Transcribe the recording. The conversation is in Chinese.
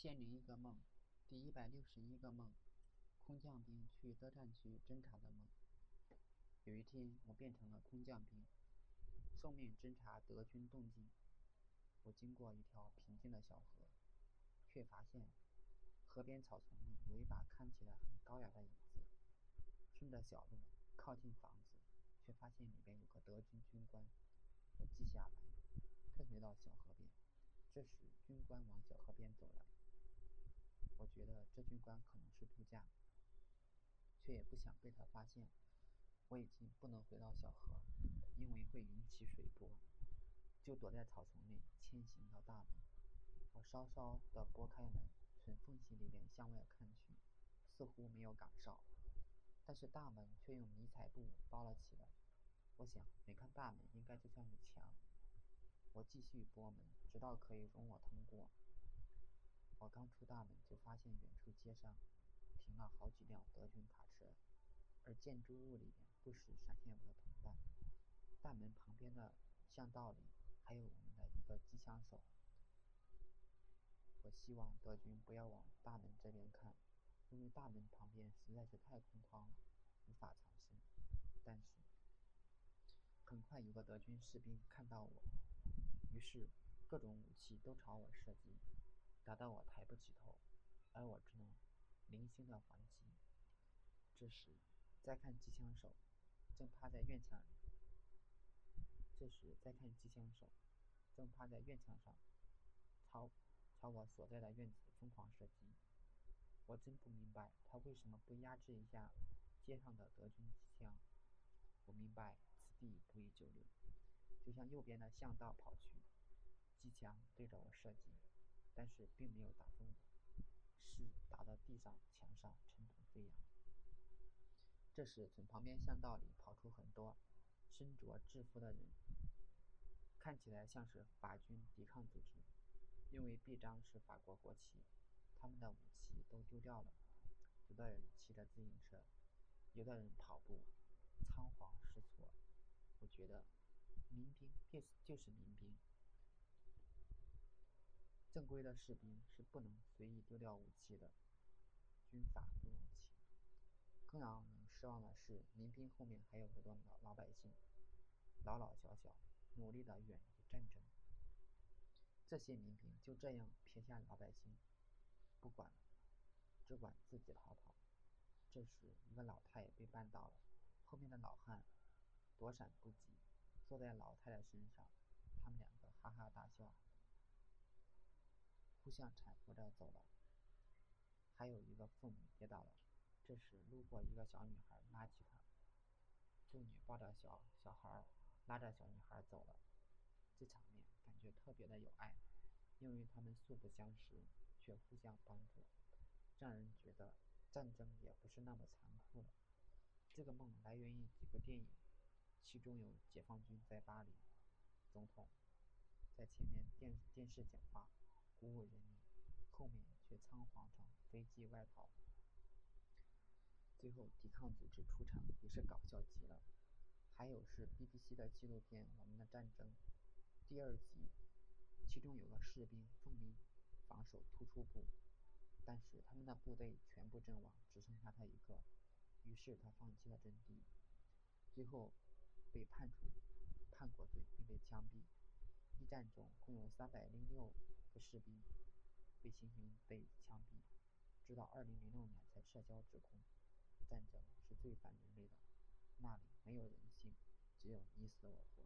千零一个梦，第一百六十一个梦，空降兵去德战区侦察的梦。有一天，我变成了空降兵，受命侦察德军动静。我经过一条平静的小河，却发现河边草丛里有一把看起来很高雅的椅子。顺着小路靠近房子，却发现里边有个德军军官。我记下来，退回到小河边。这时，军官往小河边走来。这军官可能是度假，却也不想被他发现。我已经不能回到小河，因为会引起水波，就躲在草丛里迁行到大门。我稍稍地拨开门，从缝隙里边向外看去，似乎没有岗哨，但是大门却用迷彩布包了起来。我想，每看大门应该就像是墙。我继续拨门，直到可以容我通过。我刚出大门，就发现远处街上停了好几辆德军卡车，而建筑物里面不时闪现我的同伴。大门旁边的巷道里还有我们的一个机枪手。我希望德军不要往大门这边看，因为大门旁边实在是太空旷了，无法藏身。但是很快有个德军士兵看到我，于是各种武器都朝我射击。打到我抬不起头，而我只能零星的还击。这时，再看机枪手，正趴在院墙。这时，再看机枪手，正趴在院墙上，朝朝我所在的院子疯狂射击。我真不明白他为什么不压制一下街上的德军机枪。我明白此地不宜久留，就向右边的巷道跑去。机枪对着我射击。但是并没有打中我，是打到地上、墙上，尘土飞扬。这时，从旁边巷道里跑出很多身着制服的人，看起来像是法军抵抗组织，因为臂章是法国国旗。他们的武器都丢掉了，有的人骑着自行车，有的人跑步，仓皇失措。我觉得，民兵便就是民兵。正规的士兵是不能随意丢掉武器的，军法不容情。更让人失望的是，民兵后面还有很多老老百姓，老老小小，努力的远离战争。这些民兵就这样撇下老百姓，不管了，只管自己逃跑。这时，一个老太被绊倒了，后面的老汉躲闪不及，坐在老太太身上，他们两个哈哈大笑。互相搀扶着走了，还有一个妇女跌倒了。这时路过一个小女孩，拉起她。妇女抱着小小孩，拉着小女孩走了。这场面感觉特别的有爱，因为他们素不相识，却互相帮助，让人觉得战争也不是那么残酷了。这个梦来源于几部电影，其中有解放军在巴黎，总统在前面电电视讲话。鼓舞人民，后面却仓皇着飞机外逃。最后，抵抗组织出场也是搞笑极了。还有是 BBC 的纪录片《我们的战争》第二集，其中有个士兵奉命防守突出部，但是他们的部队全部阵亡，只剩下他一个，于是他放弃了阵地，最后被判处叛国罪并被枪毙。一战中共有三百零六个士兵被行刑被枪毙，直到二零零六年才撤销指控。战争是最反人类的，那里没有人性，只有你死我活。